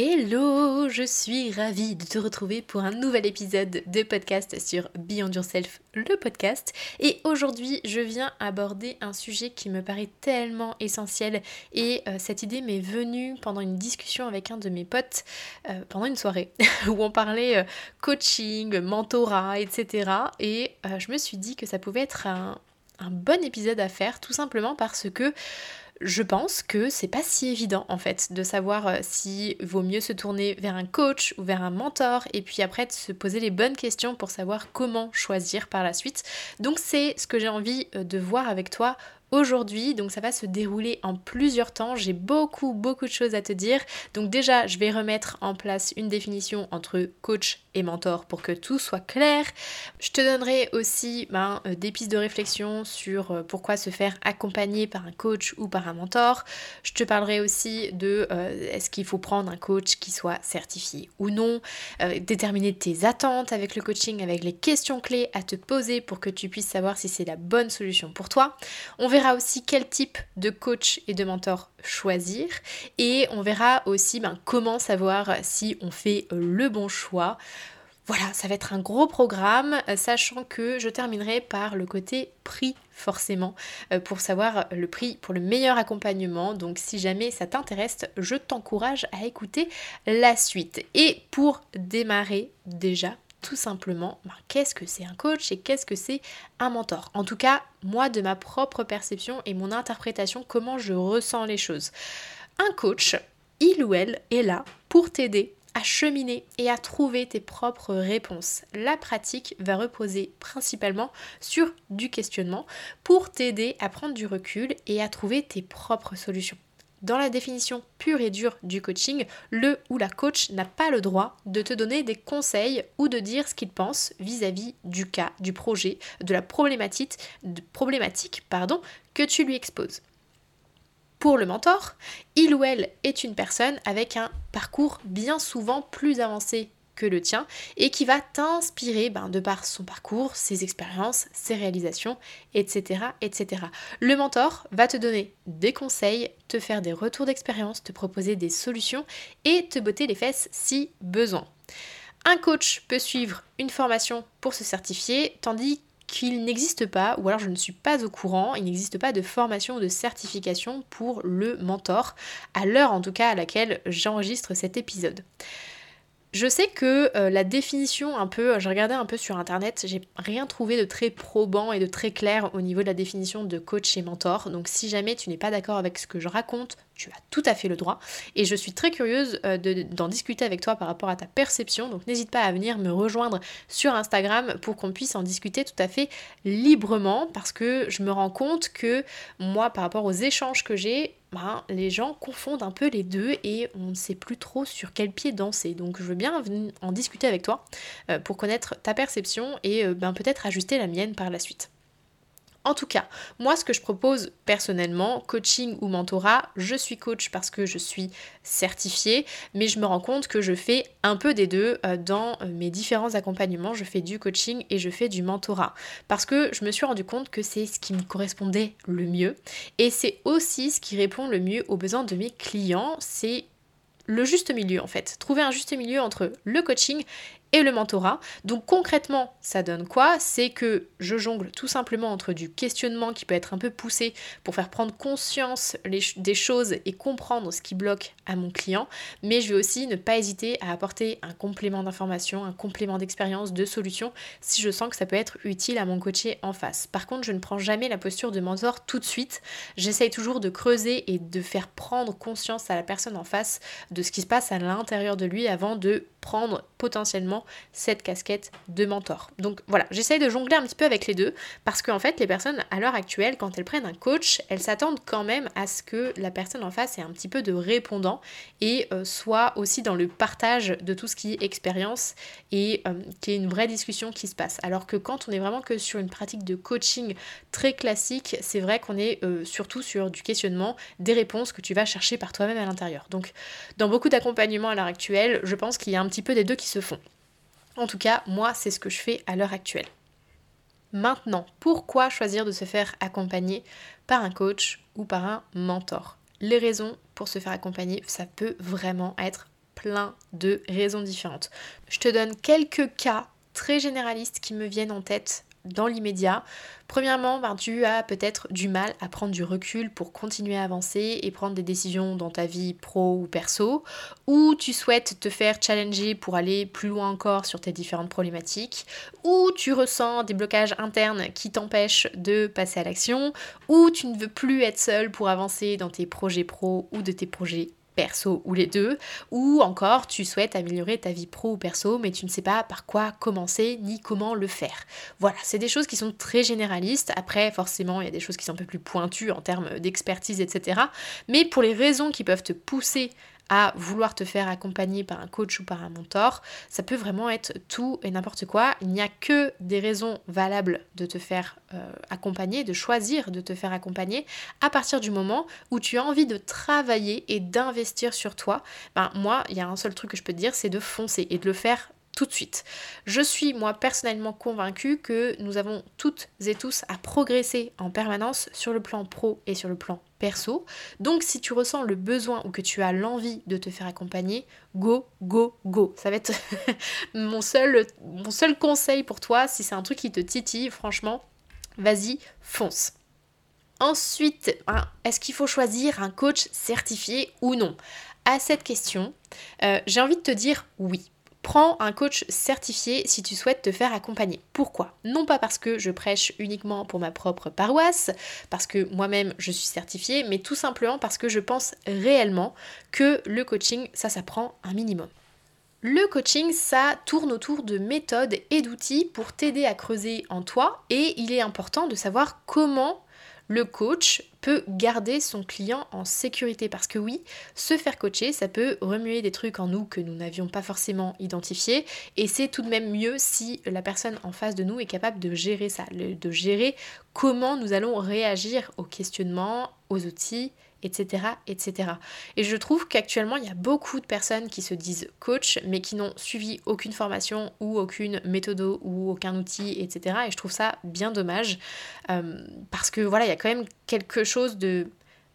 Hello, je suis ravie de te retrouver pour un nouvel épisode de podcast sur Beyond Yourself, le podcast. Et aujourd'hui, je viens aborder un sujet qui me paraît tellement essentiel. Et euh, cette idée m'est venue pendant une discussion avec un de mes potes, euh, pendant une soirée, où on parlait euh, coaching, mentorat, etc. Et je me suis dit que ça pouvait être un, un bon épisode à faire, tout simplement parce que je pense que c'est pas si évident en fait de savoir euh, si vaut mieux se tourner vers un coach ou vers un mentor et puis après de se poser les bonnes questions pour savoir comment choisir par la suite. Donc c'est ce que j'ai envie euh, de voir avec toi aujourd'hui. Donc ça va se dérouler en plusieurs temps. J'ai beaucoup, beaucoup de choses à te dire. Donc déjà, je vais remettre en place une définition entre coach et mentor pour que tout soit clair. Je te donnerai aussi ben, euh, des pistes de réflexion sur euh, pourquoi se faire accompagner par un coach ou par un mentor. Je te parlerai aussi de euh, est-ce qu'il faut prendre un coach qui soit certifié ou non, déterminer tes attentes avec le coaching, avec les questions clés à te poser pour que tu puisses savoir si c'est la bonne solution pour toi. On aussi quel type de coach et de mentor choisir et on verra aussi ben, comment savoir si on fait le bon choix. Voilà, ça va être un gros programme, sachant que je terminerai par le côté prix forcément euh, pour savoir le prix pour le meilleur accompagnement. Donc si jamais ça t'intéresse, je t'encourage à écouter la suite. Et pour démarrer déjà, tout simplement ben, qu'est-ce que c'est un coach et qu'est-ce que c'est un mentor? En tout cas, moi de ma propre perception et mon interprétation, comment je ressens les choses. Un coach, il ou elle est là pour t'aider à cheminer et à trouver tes propres réponses. La pratique va reposer principalement sur du questionnement pour t'aider à prendre du recul et à trouver tes propres solutions. Dans la définition pure et dure du coaching, le ou la coach n'a pas le droit de te donner des conseils ou de dire ce qu'il pense vis-à-vis du cas, du projet, de la problématique, que tu lui exposes. Pour le mentor, il ou elle est une personne avec un parcours bien souvent plus avancé que le tien et qui va t'inspirer ben, de par son parcours, ses expériences, ses réalisations, etc., etc. Le mentor va te donner des conseils, te faire des retours d'expérience, te proposer des solutions et te botter les fesses si besoin. Un coach peut suivre une formation pour se certifier, tandis qu'il n'existe pas, ou alors je ne suis pas au courant, il n'existe pas de formation ou de certification pour le mentor, à l'heure en tout cas à laquelle j'enregistre cet épisode. Je sais que euh, la définition un peu, je regardais un peu sur internet, j'ai rien trouvé de très probant et de très clair au niveau de la définition de coach et mentor. Donc si jamais tu n'es pas d'accord avec ce que je raconte, tu as tout à fait le droit. Et je suis très curieuse euh, d'en discuter avec toi par rapport à ta perception. Donc n'hésite pas à venir me rejoindre sur Instagram pour qu'on puisse en discuter tout à fait librement parce que je me rends compte que moi, par rapport aux échanges que j'ai, ben, les gens confondent un peu les deux et on ne sait plus trop sur quel pied danser. Donc je veux bien en discuter avec toi euh, pour connaître ta perception et euh, ben, peut-être ajuster la mienne par la suite. En tout cas, moi ce que je propose personnellement, coaching ou mentorat, je suis coach parce que je suis certifiée, mais je me rends compte que je fais un peu des deux euh, dans euh, mes différents accompagnements. Je fais du coaching et je fais du mentorat parce que je me suis rendu compte que c'est ce qui me correspondait le mieux et c'est aussi ce qui répond le mieux aux besoins de mes clients. C'est le juste milieu en fait. Trouver un juste milieu entre le coaching et le mentorat. Donc concrètement, ça donne quoi? C'est que je jongle tout simplement entre du questionnement qui peut être un peu poussé pour faire prendre conscience des choses et comprendre ce qui bloque à mon client, mais je vais aussi ne pas hésiter à apporter un complément d'information, un complément d'expérience, de solution, si je sens que ça peut être utile à mon coaché en face. Par contre, je ne prends jamais la posture de mentor tout de suite. J'essaye toujours de creuser et de faire prendre conscience à la personne en face de ce qui se passe à l'intérieur de lui avant de prendre potentiellement cette casquette de mentor. Donc voilà, j'essaye de jongler un petit peu avec les deux parce qu'en fait, les personnes à l'heure actuelle, quand elles prennent un coach, elles s'attendent quand même à ce que la personne en face ait un petit peu de répondant et euh, soit aussi dans le partage de tout ce qui est expérience et euh, qu'il y ait une vraie discussion qui se passe. Alors que quand on est vraiment que sur une pratique de coaching très classique, c'est vrai qu'on est euh, surtout sur du questionnement, des réponses que tu vas chercher par toi-même à l'intérieur. Donc dans beaucoup d'accompagnements à l'heure actuelle, je pense qu'il y a un petit peu des deux qui se font. En tout cas, moi, c'est ce que je fais à l'heure actuelle. Maintenant, pourquoi choisir de se faire accompagner par un coach ou par un mentor? Les raisons pour se faire accompagner, ça peut vraiment être plein de raisons différentes. Je te donne quelques cas très généralistes qui me viennent en tête dans l'immédiat. Premièrement, ben, tu as peut-être du mal à prendre du recul pour continuer à avancer et prendre des décisions dans ta vie pro ou perso, ou tu souhaites te faire challenger pour aller plus loin encore sur tes différentes problématiques, ou tu ressens des blocages internes qui t'empêchent de passer à l'action, ou tu ne veux plus être seul pour avancer dans tes projets pro ou de tes projets perso ou les deux, ou encore tu souhaites améliorer ta vie pro ou perso, mais tu ne sais pas par quoi commencer ni comment le faire. Voilà, c'est des choses qui sont très généralistes. Après, forcément, il y a des choses qui sont un peu plus pointues en termes d'expertise, etc. Mais pour les raisons qui peuvent te pousser à vouloir te faire accompagner par un coach ou par un mentor, ça peut vraiment être tout et n'importe quoi. Il n'y a que des raisons valables de te faire euh, accompagner, de choisir de te faire accompagner à partir du moment où tu as envie de travailler et d'investir sur toi. Ben, moi, il y a un seul truc que je peux te dire, c'est de foncer et de le faire tout de suite. Je suis moi personnellement convaincue que nous avons toutes et tous à progresser en permanence sur le plan pro et sur le plan perso. Donc si tu ressens le besoin ou que tu as l'envie de te faire accompagner, go, go, go. Ça va être mon, seul, conseil pour toi. Si c'est un truc qui te titille, franchement, vas-y, fonce. Ensuite, hein, est-ce qu'il faut choisir un coach certifié ou non? À cette question, euh, j'ai envie de te dire oui. Prends un coach certifié si tu souhaites te faire accompagner. Pourquoi? Non pas parce que je prêche uniquement pour ma propre paroisse, parce que moi-même je suis certifiée, mais tout simplement parce que je pense réellement que le coaching, ça s'apprend un minimum. Le coaching, ça tourne autour de méthodes et d'outils pour t'aider à creuser en toi et il est important de savoir comment le coach peut garder son client en sécurité. Parce que oui, se faire coacher, ça peut remuer des trucs en nous que nous n'avions pas forcément identifiés. Et c'est tout de même mieux si la personne en face de nous est capable de gérer ça, de gérer comment nous allons réagir aux questionnements, aux outils etc., etc. Et je trouve qu'actuellement, il y a beaucoup de personnes qui se disent coach, mais qui n'ont suivi aucune formation ou aucune méthode ou aucun outil, etc. Et je trouve ça bien dommage, euh, parce que voilà, il y a quand même quelque chose de,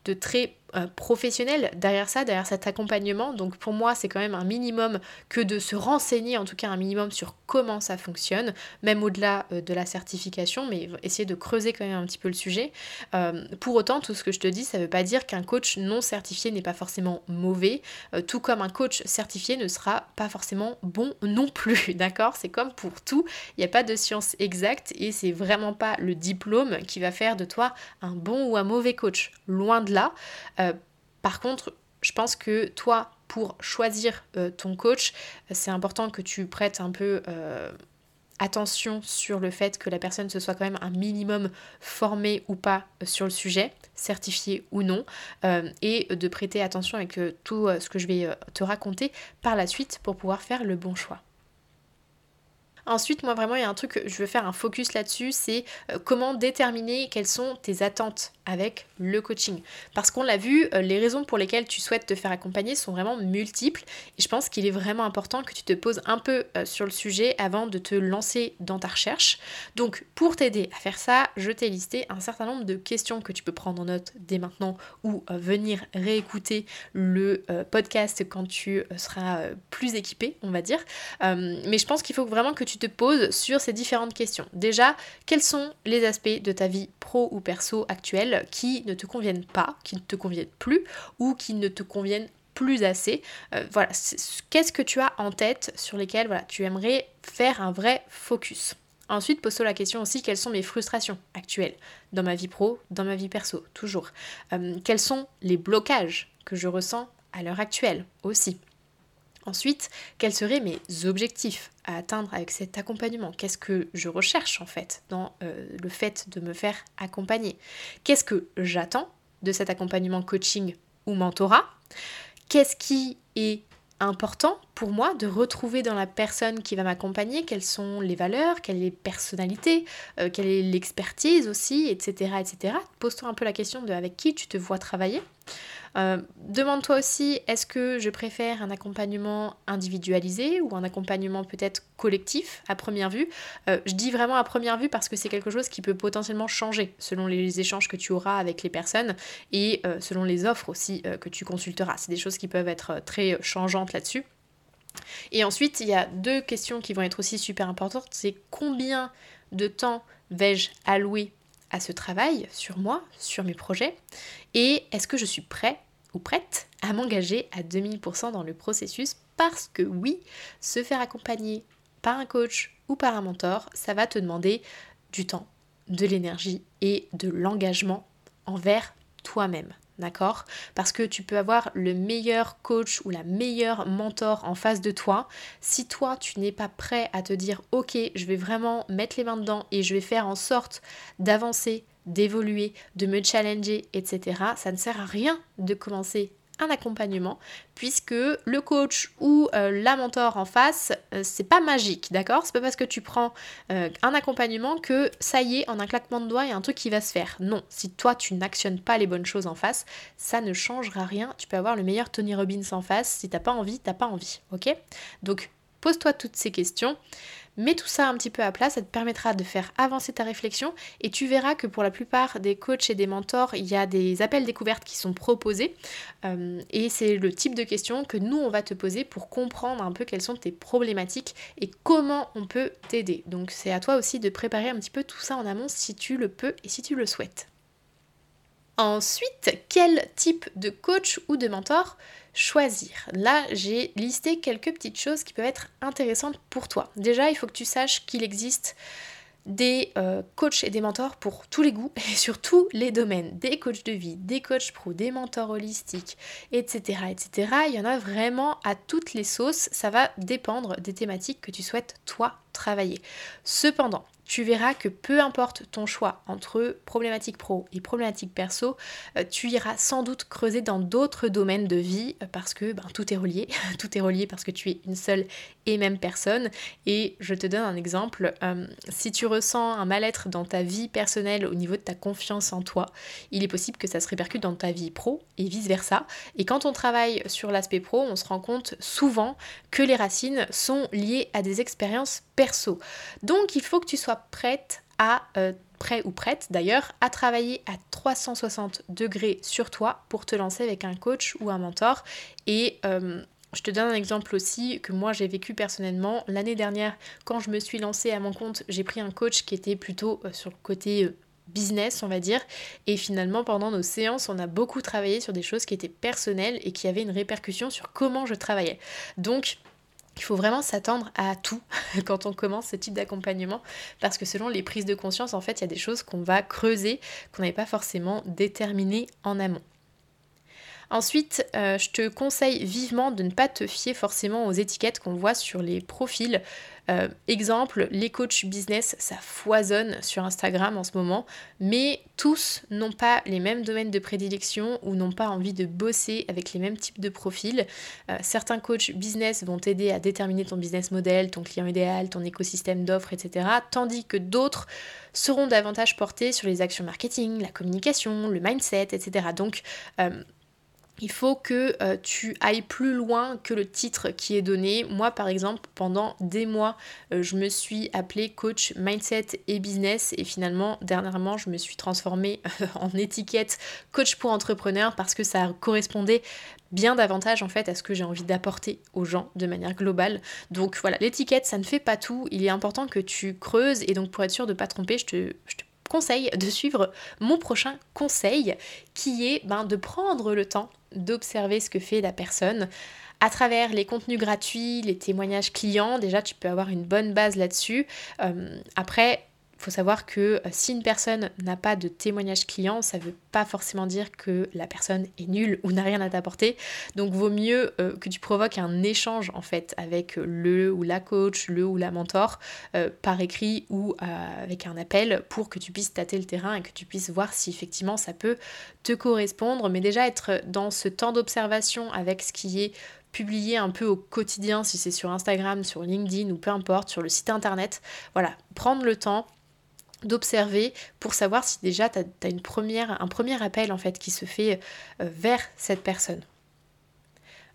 de très euh, professionnel derrière ça, derrière cet accompagnement. Donc pour moi, c'est quand même un minimum que de se renseigner, en tout cas un minimum sur comment ça fonctionne, même au-delà euh, de la certification, mais essayer de creuser quand même un petit peu le sujet. Euh, pour autant, tout ce que je te dis, ça ne veut pas dire qu'un coach non certifié n'est pas forcément mauvais, tout comme un coach certifié ne sera pas forcément bon non plus, d'accord? C'est comme pour tout, il n'y a pas de science exacte et c'est vraiment pas le diplôme qui va faire de toi un bon ou un mauvais coach. Loin de là. Euh, par contre, je pense que toi, pour choisir euh, ton coach, c'est important que tu prêtes un peu euh, attention sur le fait que la personne se soit quand même un minimum formée ou pas sur le sujet, certifié ou non, et de prêter attention avec tout ce que je vais te raconter par la suite pour pouvoir faire le bon choix. Ensuite, moi vraiment, il y a un truc que je veux faire un focus là-dessus, c'est comment déterminer quelles sont tes attentes avec le coaching. Parce qu'on l'a vu, euh, les raisons pour lesquelles tu souhaites te faire accompagner sont vraiment multiples et je pense qu'il est vraiment important que tu te poses un peu euh, sur le sujet avant de te lancer dans ta recherche. Donc pour t'aider à faire ça, je t'ai listé un certain nombre de questions que tu peux prendre en note dès maintenant ou euh, venir réécouter le podcast quand tu seras plus équipé, on va dire. mais je pense qu'il faut vraiment que tu te poses sur ces différentes questions. Déjà, quels sont les aspects de ta vie pro ou perso actuelle qui ne te conviennent pas, qui ne te conviennent plus ou qui ne te conviennent plus assez. Euh, voilà, qu'est-ce que tu as en tête sur lesquels voilà, tu aimerais faire un vrai focus? Ensuite, pose-toi la question aussi quelles sont mes frustrations actuelles dans ma vie pro, dans ma vie perso, toujours? Euh, quels sont les blocages que je ressens à l'heure actuelle aussi? Ensuite, quels seraient mes objectifs à atteindre avec cet accompagnement? Qu'est-ce que je recherche en fait dans euh, le fait de me faire accompagner? Qu'est-ce que j'attends de cet accompagnement coaching ou mentorat? Qu'est-ce qui est important pour moi de retrouver dans la personne qui va m'accompagner quelles sont les valeurs, quelle est les personnalités, euh, quelle est l'expertise aussi, etc. etc. Pose-toi un peu la question de avec qui tu te vois travailler. Euh, demande-toi aussi, est-ce que je préfère un accompagnement individualisé ou un accompagnement peut-être collectif à première vue? Euh, Je dis vraiment à première vue parce que c'est quelque chose qui peut potentiellement changer selon les échanges que tu auras avec les personnes et selon les offres aussi que tu consulteras. C'est des choses qui peuvent être très changeantes là-dessus. Et ensuite, il y a deux questions qui vont être aussi super importantes. C'est combien de temps vais-je allouer à ce travail sur moi, sur mes projets? Et est-ce que je suis prêt ou prête à m'engager à 2000% dans le processus? Parce que oui, se faire accompagner par un coach ou par un mentor, ça va te demander du temps, de l'énergie et de l'engagement envers toi-même. D'accord? Parce que tu peux avoir le meilleur coach ou la meilleure mentor en face de toi. Si toi, tu n'es pas prêt à te dire, ok, je vais vraiment mettre les mains dedans et je vais faire en sorte d'avancer, d'évoluer, de me challenger, etc., ça ne sert à rien de commencer un accompagnement puisque le coach ou euh, la mentor en face euh, c'est pas magique d'accord? C'est pas parce que tu prends euh, un accompagnement que ça y est en un claquement de doigts il y a un truc qui va se faire. Non si toi tu n'actionnes pas les bonnes choses en face ça ne changera rien. Tu peux avoir le meilleur Tony Robbins en face. Si t'as pas envie t'as pas envie ok? Donc pose-toi toutes ces questions Mets tout ça un petit peu à plat, ça te permettra de faire avancer ta réflexion et tu verras que pour la plupart des coachs et des mentors, il y a des appels découvertes qui sont proposés euh, et c'est le type de questions que nous on va te poser pour comprendre un peu quelles sont tes problématiques et comment on peut t'aider. Donc c'est à toi aussi de préparer un petit peu tout ça en amont si tu le peux et si tu le souhaites. Ensuite, quel type de coach ou de mentor choisir? Là, j'ai listé quelques petites choses qui peuvent être intéressantes pour toi. Déjà, il faut que tu saches qu'il existe des euh, coachs et des mentors pour tous les goûts et sur tous les domaines. Des coachs de vie, des coachs pro, des mentors holistiques, etc., etc. Il y en a vraiment à toutes les sauces. Ça va dépendre des thématiques que tu souhaites, toi, travailler. Cependant, tu verras que peu importe ton choix entre problématique pro et problématique perso, euh, tu iras sans doute creuser dans d'autres domaines de vie euh, parce que ben, tout est relié. tout est relié parce que tu es une seule et même personne. Et je te donne un exemple. Euh, si tu ressens un mal-être dans ta vie personnelle au niveau de ta confiance en toi, il est possible que ça se répercute dans ta vie pro et vice-versa. Et quand on travaille sur l'aspect pro, on se rend compte souvent que les racines sont liées à des expériences perso. Donc il faut que tu sois prête à euh, prêt ou prête d'ailleurs à travailler à 360 degrés sur toi pour te lancer avec un coach ou un mentor et euh, je te donne un exemple aussi que moi j'ai vécu personnellement. L'année dernière, quand je me suis lancée à mon compte, j'ai pris un coach qui était plutôt euh, sur le côté business, on va dire. Et finalement, pendant nos séances, on a beaucoup travaillé sur des choses qui étaient personnelles et qui avaient une répercussion sur comment je travaillais. Donc, il faut vraiment s'attendre à tout quand on commence ce type d'accompagnement parce que selon les prises de conscience, en fait, il y a des choses qu'on va creuser, qu'on n'avait pas forcément déterminées en amont. Ensuite, euh, je te conseille vivement de ne pas te fier forcément aux étiquettes qu'on voit sur les profils. Euh, exemple, les coachs business, ça foisonne sur Instagram en ce moment, mais tous n'ont pas les mêmes domaines de prédilection ou n'ont pas envie de bosser avec les mêmes types de profils. Euh, certains coachs business vont t'aider à déterminer ton business model, ton client idéal, ton écosystème d'offres, etc. Tandis que d'autres seront davantage portés sur les actions marketing, la communication, le mindset, etc. Donc, il faut que euh, tu ailles plus loin que le titre qui est donné. Moi, par exemple, pendant des mois, euh, je me suis appelée coach mindset et business et finalement, dernièrement, je me suis transformée en étiquette coach pour entrepreneur parce que ça correspondait bien davantage en fait à ce que j'ai envie d'apporter aux gens de manière globale. Donc voilà, l'étiquette, ça ne fait pas tout. Il est important que tu creuses et donc pour être sûr de ne pas tromper, je te, je te conseille de suivre mon prochain conseil qui est ben, de prendre le temps d'observer ce que fait la personne à travers les contenus gratuits, les témoignages clients. Déjà, tu peux avoir une bonne base là-dessus. Euh, après, faut savoir que euh, si une personne n'a pas de témoignage client, ça ne veut pas forcément dire que la personne est nulle ou n'a rien à t'apporter. Donc vaut mieux euh, que tu provoques un échange en fait avec le ou la coach, le ou la mentor euh, par écrit ou avec un appel pour que tu puisses tâter le terrain et que tu puisses voir si effectivement ça peut te correspondre. Mais déjà être dans ce temps d'observation avec ce qui est publié un peu au quotidien, si c'est sur Instagram, sur LinkedIn ou peu importe, sur le site internet. Voilà, prendre le temps d'observer pour savoir si déjà tu as, une première, un premier appel en fait qui se fait euh, vers cette personne.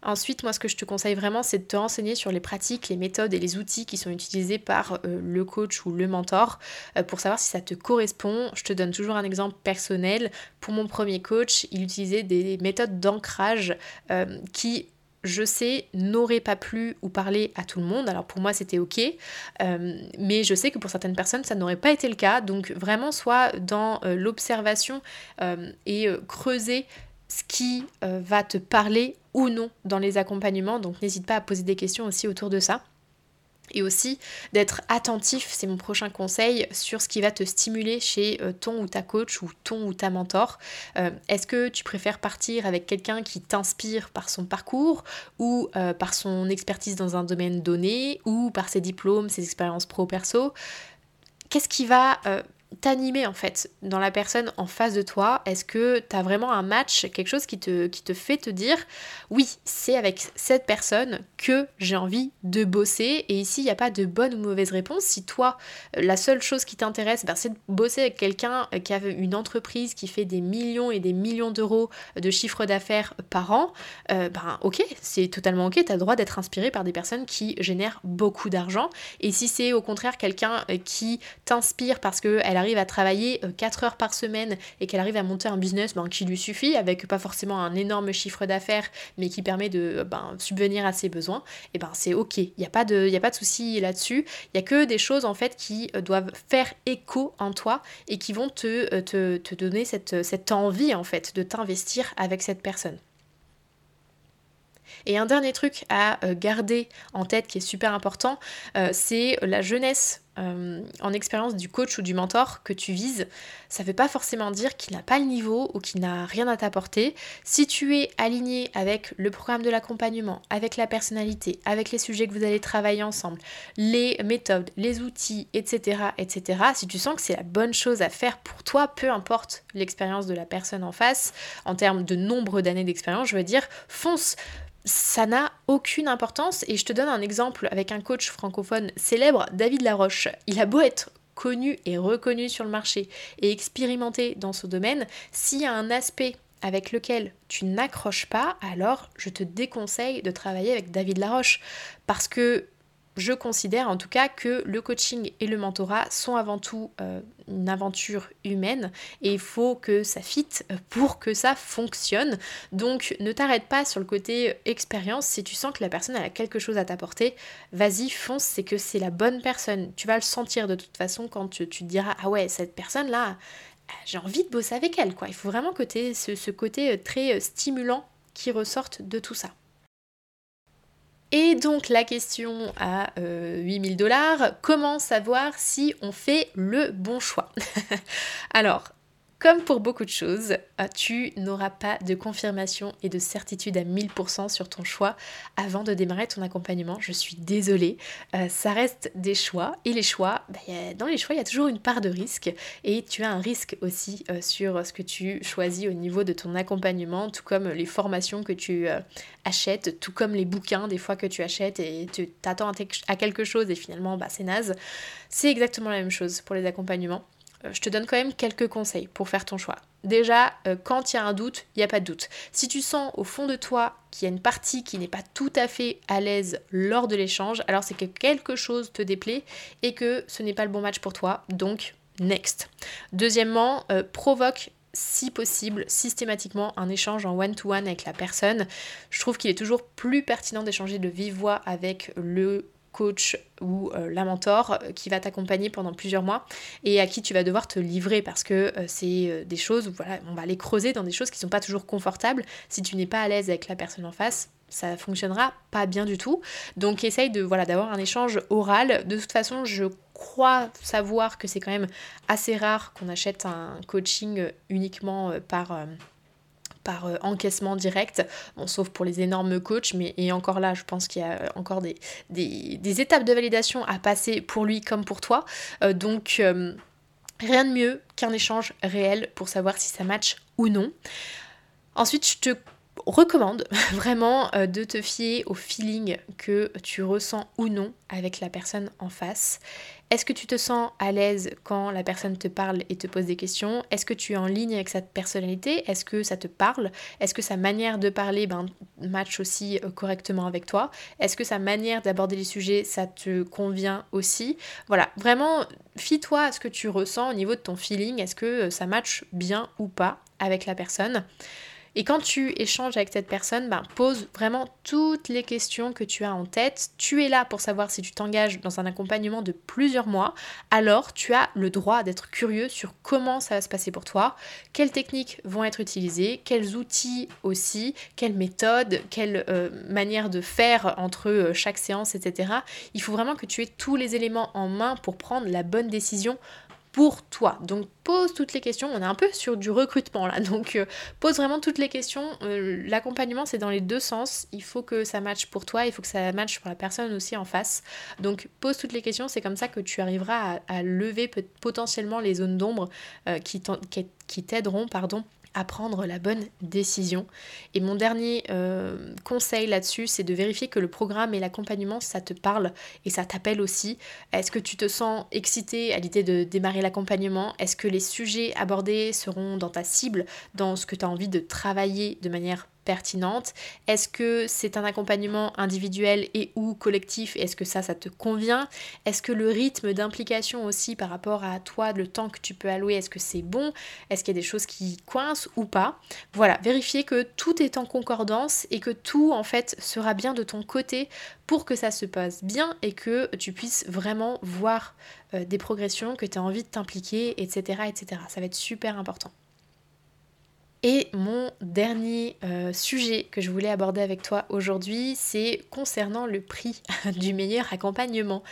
Ensuite, moi, ce que je te conseille vraiment, c'est de te renseigner sur les pratiques, les méthodes et les outils qui sont utilisés par euh, le coach ou le mentor euh, pour savoir si ça te correspond. Je te donne toujours un exemple personnel. Pour mon premier coach, il utilisait des méthodes d'ancrage qui je sais, n'aurait pas plu ou parlé à tout le monde. Alors pour moi, c'était ok. Euh, mais je sais que pour certaines personnes, ça n'aurait pas été le cas. Donc vraiment, soit dans euh, l'observation euh, et creuser ce qui va te parler ou non dans les accompagnements. Donc n'hésite pas à poser des questions aussi autour de ça et aussi d'être attentif, c'est mon prochain conseil, sur ce qui va te stimuler chez euh, ton ou ta coach ou ton ou ta mentor. Euh, est-ce que tu préfères partir avec quelqu'un qui t'inspire par son parcours ou euh, par son expertise dans un domaine donné ou par ses diplômes, ses expériences pro-perso? Qu'est-ce qui va t'animer en fait dans la personne en face de toi Est-ce que tu as vraiment un match, quelque chose qui te, qui te fait te dire oui, c'est avec cette personne que j'ai envie de bosser et ici il n'y a pas de bonne ou mauvaise réponse. Si toi, euh, la seule chose qui t'intéresse, ben, c'est de bosser avec quelqu'un euh, qui a une entreprise qui fait des millions et des millions d'euros de chiffre d'affaires par an, euh, ben ok, c'est totalement ok, tu as le droit d'être inspiré par des personnes qui génèrent beaucoup d'argent. Et si c'est au contraire quelqu'un qui t'inspire parce qu'elle arrive à travailler 4 euh, heures par semaine et qu'elle arrive à monter un business ben, qui lui suffit, avec pas forcément un énorme chiffre d'affaires, mais qui permet de euh, ben, subvenir à ses besoins, et eh ben c'est ok. Il n'y a pas de, y de souci là-dessus. Il n'y a que des choses en fait qui euh, doivent faire écho en toi et qui vont te, te, donner cette, cette envie en fait de t'investir avec cette personne. Et un dernier truc à garder en tête qui est super important, c'est la jeunesse euh, en expérience du coach ou du mentor que tu vises, ça ne veut pas forcément dire qu'il n'a pas le niveau ou qu'il n'a rien à t'apporter. Si tu es aligné avec le programme de l'accompagnement, avec la personnalité, avec les sujets que vous allez travailler ensemble, les méthodes, les outils, etc., etc., si tu sens que c'est la bonne chose à faire pour toi, peu importe l'expérience de la personne en face, en termes de nombre d'années d'expérience, je veux dire, fonce ça n'a aucune importance. Et je te donne un exemple avec un coach francophone célèbre, David Laroche. Il a beau être connu et reconnu sur le marché et expérimenté dans ce domaine, s'il y a un aspect avec lequel tu n'accroches pas, alors je te déconseille de travailler avec David Laroche. Parce que je considère en tout cas que le coaching et le mentorat sont avant tout euh, une aventure humaine et il faut que ça fitte pour que ça fonctionne. Donc ne t'arrête pas sur le côté expérience. Si tu sens que la personne a quelque chose à t'apporter, vas-y, fonce, c'est que c'est la bonne personne. Tu vas le sentir de toute façon quand tu, te diras Ah ouais, cette personne-là, j'ai envie de bosser avec elle. Quoi. Il faut vraiment que tu aies ce côté très stimulant qui ressorte de tout ça. Et donc la question à 8000 euh, dollars, comment savoir si on fait le bon choix? Alors, comme pour beaucoup de choses, euh, tu n'auras pas de confirmation et de certitude à 1000% sur ton choix avant de démarrer ton accompagnement. Je suis désolée, euh, ça reste des choix et les choix, bah, dans les choix, il y a toujours une part de risque et tu as un risque aussi euh, sur ce que tu choisis au niveau de ton accompagnement, tout comme les formations que tu achètes, tout comme les bouquins des fois que tu achètes et tu t'attends à quelque chose et finalement bah, c'est naze. C'est exactement la même chose pour les accompagnements. Euh, je te donne quand même quelques conseils pour faire ton choix. Déjà, euh, quand il y a un doute, il n'y a pas de doute. Si tu sens au fond de toi qu'il y a une partie qui n'est pas tout à fait à l'aise lors de l'échange, alors c'est que quelque chose te déplaît et que ce n'est pas le bon match pour toi. Donc, next. Deuxièmement, euh, provoque si possible, systématiquement un échange en one-to-one -one avec la personne. Je trouve qu'il est toujours plus pertinent d'échanger de vive voix avec le coach ou euh, la mentor euh, qui va t'accompagner pendant plusieurs mois et à qui tu vas devoir te livrer parce que euh, c'est des choses où voilà, on va aller creuser dans des choses qui sont pas toujours confortables. Si tu n'es pas à l'aise avec la personne en face, ça fonctionnera pas bien du tout. Donc essaye de voilà d'avoir un échange oral. De toute façon, je crois savoir que c'est quand même assez rare qu'on achète un coaching uniquement par par euh, encaissement direct, sauf pour les énormes coachs, mais et encore là, je pense qu'il y a encore des, étapes de validation à passer pour lui comme pour toi. donc, rien de mieux qu'un échange réel pour savoir si ça match ou non. Ensuite, je te recommande vraiment euh, de te fier au feeling que tu ressens ou non avec la personne en face. Est-ce que tu te sens à l'aise quand la personne te parle et te pose des questions? Est-ce que tu es en ligne avec sa personnalité? Est-ce que ça te parle? Est-ce que sa manière de parler ben, match aussi euh, correctement avec toi? Est-ce que sa manière d'aborder les sujets, ça te convient aussi? Voilà, vraiment, fie-toi à ce que tu ressens au niveau de ton feeling. Est-ce que euh, ça match bien ou pas avec la personne? Et quand tu échanges avec cette personne, ben, pose vraiment toutes les questions que tu as en tête. Tu es là pour savoir si tu t'engages dans un accompagnement de plusieurs mois. Alors tu as le droit d'être curieux sur comment ça va se passer pour toi, quelles techniques vont être utilisées, quels outils aussi, quelles méthodes, quelle euh, manière de faire entre euh, chaque séance, etc. Il faut vraiment que tu aies tous les éléments en main pour prendre la bonne décision pour toi. Donc pose toutes les questions. On est un peu sur du recrutement là. Donc euh, pose vraiment toutes les questions. Euh, l'accompagnement c'est dans les deux sens. Il faut que ça matche pour toi, il faut que ça matche pour la personne aussi en face. Donc pose toutes les questions. C'est comme ça que tu arriveras à, lever potentiellement les zones d'ombre euh, qui t'aideront pardon prendre la bonne décision. Et mon dernier euh, conseil là-dessus, c'est de vérifier que le programme et l'accompagnement, ça te parle et ça t'appelle aussi. Est-ce que tu te sens excité à l'idée de démarrer l'accompagnement? Est-ce que les sujets abordés seront dans ta cible, dans ce que tu as envie de travailler de manière pertinente Est-ce que c'est un accompagnement individuel et ou collectif? Est-ce que ça, ça te convient? Est-ce que le rythme d'implication aussi par rapport à toi, le temps que tu peux allouer, est-ce que c'est bon? Est-ce qu'il y a des choses qui coincent ou pas? Voilà, vérifier que tout est en concordance et que tout en fait sera bien de ton côté pour que ça se passe bien et que tu puisses vraiment voir euh, des progressions, que tu as envie de t'impliquer, etc., etc. Ça va être super important. Et mon dernier euh, sujet que je voulais aborder avec toi aujourd'hui, c'est concernant le prix du meilleur accompagnement.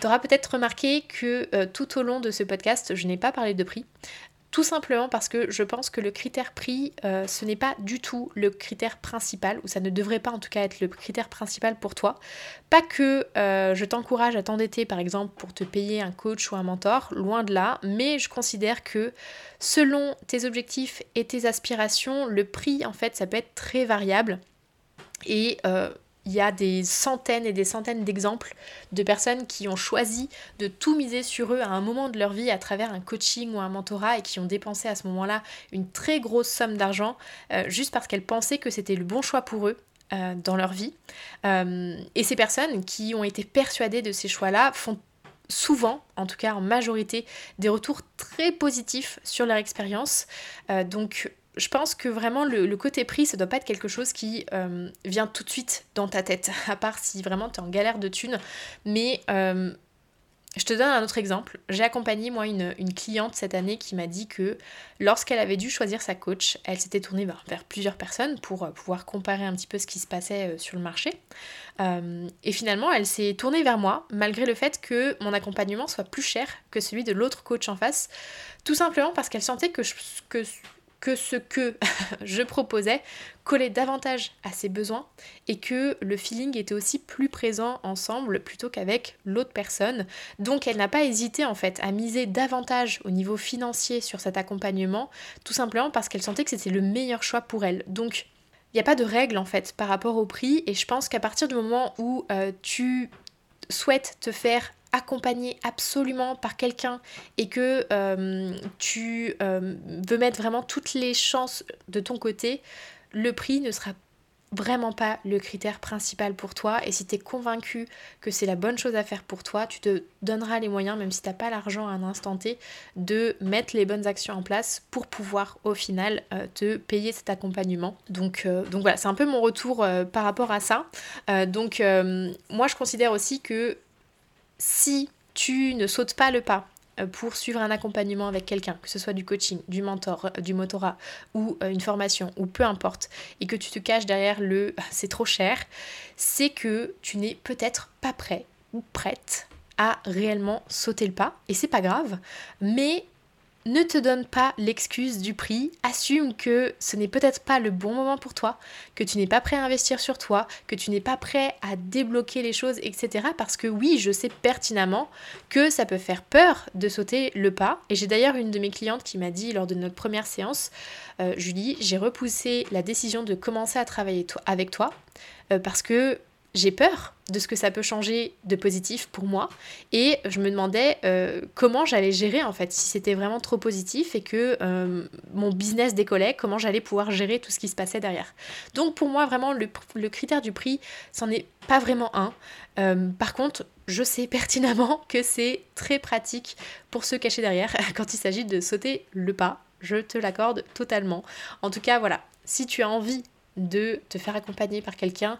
Tu auras peut-être remarqué que euh, tout au long de ce podcast, je n'ai pas parlé de prix. Tout simplement parce que je pense que le critère prix, euh, ce n'est pas du tout le critère principal, ou ça ne devrait pas en tout cas être le critère principal pour toi. Pas que euh, je t'encourage à t'endetter par exemple pour te payer un coach ou un mentor, loin de là, mais je considère que selon tes objectifs et tes aspirations, le prix en fait ça peut être très variable. Et euh, il y a des centaines et des centaines d'exemples de personnes qui ont choisi de tout miser sur eux à un moment de leur vie à travers un coaching ou un mentorat et qui ont dépensé à ce moment-là une très grosse somme d'argent euh, juste parce qu'elles pensaient que c'était le bon choix pour eux. Euh, dans leur vie. Euh, et ces personnes qui ont été persuadées de ces choix-là font souvent, en tout cas en majorité, des retours très positifs sur leur expérience. donc je pense que vraiment le, côté prix, ça doit pas être quelque chose qui euh, vient tout de suite dans ta tête, à part si vraiment tu es en galère de thunes. Mais euh, je te donne un autre exemple. J'ai accompagné moi une, cliente cette année qui m'a dit que lorsqu'elle avait dû choisir sa coach, elle s'était tournée vers, plusieurs personnes pour euh, pouvoir comparer un petit peu ce qui se passait sur le marché. et finalement, elle s'est tournée vers moi, malgré le fait que mon accompagnement soit plus cher que celui de l'autre coach en face, tout simplement parce qu'elle sentait que, je, que que ce que je proposais collait davantage à ses besoins et que le feeling était aussi plus présent ensemble plutôt qu'avec l'autre personne. Donc elle n'a pas hésité en fait à miser davantage au niveau financier sur cet accompagnement, tout simplement parce qu'elle sentait que c'était le meilleur choix pour elle. Donc il n'y a pas de règle en fait par rapport au prix et je pense qu'à partir du moment où euh, tu souhaites te faire accompagné absolument par quelqu'un et que euh, tu euh, veux mettre vraiment toutes les chances de ton côté, le prix ne sera vraiment pas le critère principal pour toi et si tu es convaincu que c'est la bonne chose à faire pour toi, tu te donneras les moyens, même si tu n'as pas l'argent à un instant T, de mettre les bonnes actions en place pour pouvoir au final euh, te payer cet accompagnement. Donc, donc voilà, c'est un peu mon retour par rapport à ça. donc moi je considère aussi que si tu ne sautes pas le pas pour suivre un accompagnement avec quelqu'un, que ce soit du coaching, du mentor, du motorat ou une formation ou peu importe, et que tu te caches derrière le c'est trop cher, c'est que tu n'es peut-être pas prêt ou prête à réellement sauter le pas. Et c'est pas grave, mais ne te donne pas l'excuse du prix, assume que ce n'est peut-être pas le bon moment pour toi, que tu n'es pas prêt à investir sur toi, que tu n'es pas prêt à débloquer les choses, etc. Parce que oui, je sais pertinemment que ça peut faire peur de sauter le pas. Et j'ai d'ailleurs une de mes clientes qui m'a dit lors de notre première séance, euh, Julie, j'ai repoussé la décision de commencer à travailler avec toi euh, parce que j'ai peur de ce que ça peut changer de positif pour moi. Et je me demandais euh, comment j'allais gérer en fait si c'était vraiment trop positif et que euh, mon business décollait comment j'allais pouvoir gérer tout ce qui se passait derrière. Donc pour moi vraiment le, critère du prix c'en est pas vraiment un. Euh, par contre je sais pertinemment que c'est très pratique pour se cacher derrière quand il s'agit de sauter le pas. Je te l'accorde totalement. En tout cas voilà. Si tu as envie de te faire accompagner par quelqu'un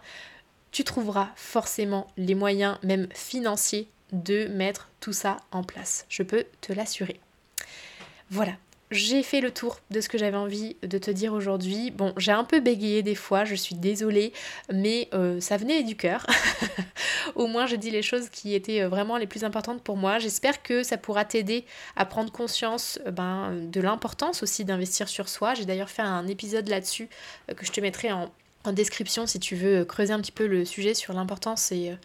tu trouveras forcément les moyens, même financiers, de mettre tout ça en place. Je peux te l'assurer. Voilà, j'ai fait le tour de ce que j'avais envie de te dire aujourd'hui. Bon, j'ai un peu bégayé des fois, je suis désolée, mais euh, ça venait du cœur. Au moins, j'ai dit les choses qui étaient euh, vraiment les plus importantes pour moi. J'espère que ça pourra t'aider à prendre conscience euh, ben, de l'importance aussi d'investir sur soi. J'ai d'ailleurs fait un épisode là-dessus que je te mettrai en, en description si tu veux creuser un petit peu le sujet sur l'importance et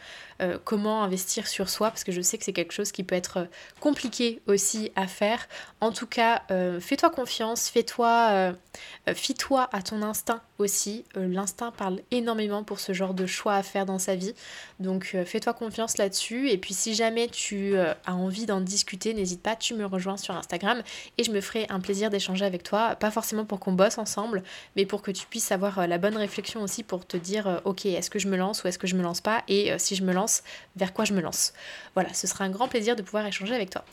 euh, comment investir sur soi, parce que je sais que c'est quelque chose qui peut être compliqué aussi à faire. En tout cas, euh, fais-toi confiance, fais-toi, euh, fie-toi à ton instinct aussi. L'instinct parle énormément pour ce genre de choix à faire dans sa vie. Donc fais-toi confiance là-dessus. Et puis si jamais tu as envie d'en discuter, n'hésite pas, tu me rejoins sur Instagram et je me ferai un plaisir d'échanger avec toi. Pas forcément pour qu'on bosse ensemble, mais pour que tu puisses avoir la bonne réflexion aussi pour te dire, ok, est-ce que je me lance ou est-ce que je me lance pas? Et si je me lance, vers quoi je me lance. Voilà, ce sera un grand plaisir de pouvoir échanger avec toi.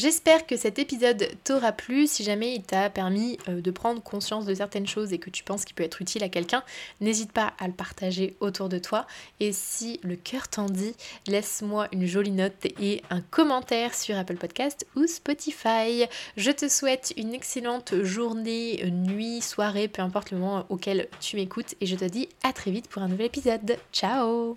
J'espère que cet épisode t'aura plu. Si jamais il t'a permis euh, de prendre conscience de certaines choses et que tu penses qu'il peut être utile à quelqu'un, n'hésite pas à le partager autour de toi. Et si le cœur t'en dit, laisse-moi une jolie note et un commentaire sur Apple Podcast ou Spotify. Je te souhaite une excellente journée, nuit, soirée, peu importe le moment auquel tu m'écoutes. Et je te dis à très vite pour un nouvel épisode. Ciao